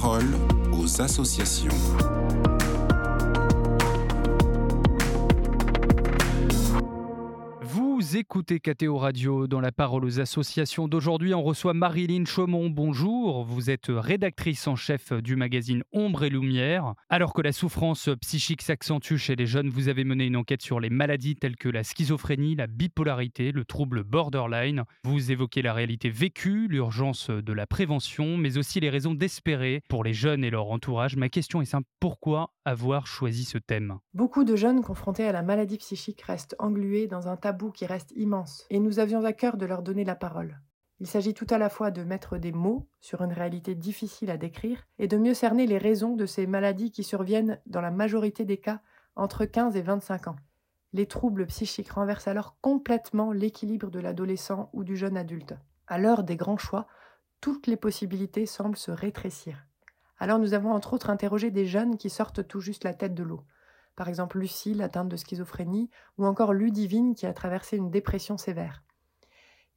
parole aux associations. Écoutez KTO Radio dans la parole aux associations d'aujourd'hui. On reçoit Marilyn Chaumont. Bonjour. Vous êtes rédactrice en chef du magazine Ombre et Lumière. Alors que la souffrance psychique s'accentue chez les jeunes, vous avez mené une enquête sur les maladies telles que la schizophrénie, la bipolarité, le trouble borderline. Vous évoquez la réalité vécue, l'urgence de la prévention, mais aussi les raisons d'espérer pour les jeunes et leur entourage. Ma question est simple. Pourquoi avoir choisi ce thème? Beaucoup de jeunes confrontés à la maladie psychique restent englués dans un tabou qui reste immense, et nous avions à cœur de leur donner la parole. Il s'agit tout à la fois de mettre des mots sur une réalité difficile à décrire et de mieux cerner les raisons de ces maladies qui surviennent dans la majorité des cas entre 15 et 25 ans. Les troubles psychiques renversent alors complètement l'équilibre de l'adolescent ou du jeune adulte. À l'heure des grands choix, toutes les possibilités semblent se rétrécir. Alors nous avons entre autres interrogé des jeunes qui sortent tout juste la tête de l'eau par exemple Lucille atteinte de schizophrénie, ou encore Ludivine qui a traversé une dépression sévère.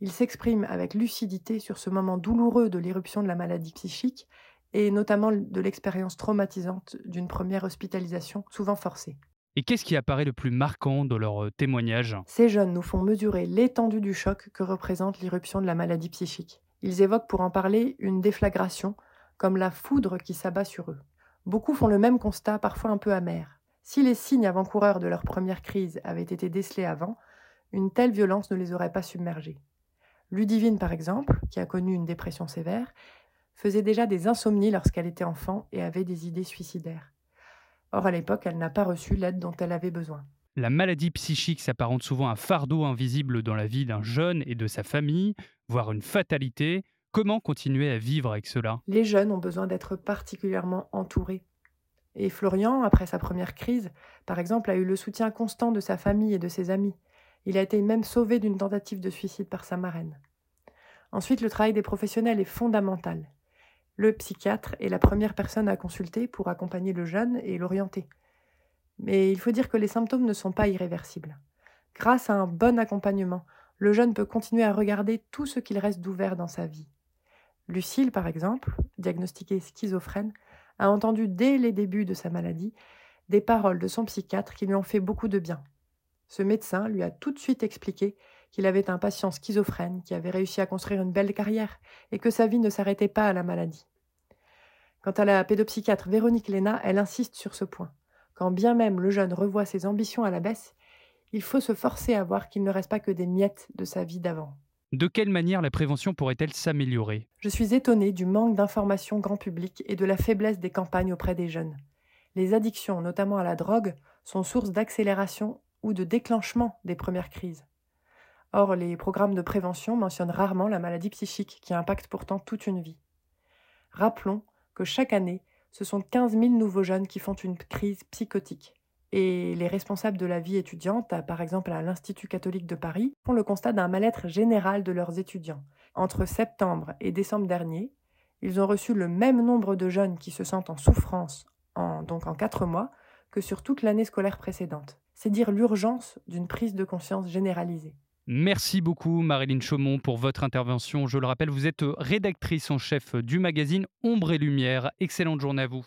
Il s'exprime avec lucidité sur ce moment douloureux de l'éruption de la maladie psychique et notamment de l'expérience traumatisante d'une première hospitalisation souvent forcée. Et qu'est-ce qui apparaît le plus marquant dans leur euh, témoignage? Ces jeunes nous font mesurer l'étendue du choc que représente l'irruption de la maladie psychique. Ils évoquent pour en parler une déflagration, comme la foudre qui s'abat sur eux. Beaucoup font le même constat, parfois un peu amer. Si les signes avant-coureurs de leur première crise avaient été décelés avant, une telle violence ne les aurait pas submergés. Ludivine, par exemple, qui a connu une dépression sévère, faisait déjà des insomnies lorsqu'elle était enfant et avait des idées suicidaires. Or, à l'époque, elle n'a pas reçu l'aide dont elle avait besoin. La maladie psychique s'apparente souvent à un fardeau invisible dans la vie d'un jeune et de sa famille, voire une fatalité. Comment continuer à vivre avec cela? Les jeunes ont besoin d'être particulièrement entourés. Et Florian, après sa première crise, par exemple, a eu le soutien constant de sa famille et de ses amis. Il a été même sauvé d'une tentative de suicide par sa marraine. Ensuite, le travail des professionnels est fondamental. Le psychiatre est la première personne à consulter pour accompagner le jeune et l'orienter. Mais il faut dire que les symptômes ne sont pas irréversibles. Grâce à un bon accompagnement, le jeune peut continuer à regarder tout ce qu'il reste d'ouvert dans sa vie. Lucille, par exemple, diagnostiquée schizophrène, a entendu dès les débuts de sa maladie des paroles de son psychiatre qui lui ont fait beaucoup de bien. Ce médecin lui a tout de suite expliqué qu'il avait un patient schizophrène qui avait réussi à construire une belle carrière et que sa vie ne s'arrêtait pas à la maladie. Quant à la pédopsychiatre Véronique Léna, elle insiste sur ce point. Quand bien même le jeune revoit ses ambitions à la baisse, il faut se forcer à voir qu'il ne reste pas que des miettes de sa vie d'avant. De quelle manière la prévention pourrait-elle s'améliorer? Je suis étonnée du manque d'information grand public et de la faiblesse des campagnes auprès des jeunes. Les addictions, notamment à la drogue, sont source d'accélération ou de déclenchement des premières crises. Or, les programmes de prévention mentionnent rarement la maladie psychique qui impacte pourtant toute une vie. Rappelons que chaque année, ce sont 15 000 nouveaux jeunes qui font une crise psychotique. Et les responsables de la vie étudiante, par exemple à l'Institut catholique de Paris, font le constat d'un mal-être général de leurs étudiants. Entre septembre et décembre dernier, ils ont reçu le même nombre de jeunes qui se sentent en souffrance, en, donc en quatre mois, que sur toute l'année scolaire précédente. C'est dire l'urgence d'une prise de conscience généralisée. Merci beaucoup Marilyn Chaumont pour votre intervention. Je le rappelle, vous êtes rédactrice en chef du magazine Ombre et Lumière. Excellente journée à vous.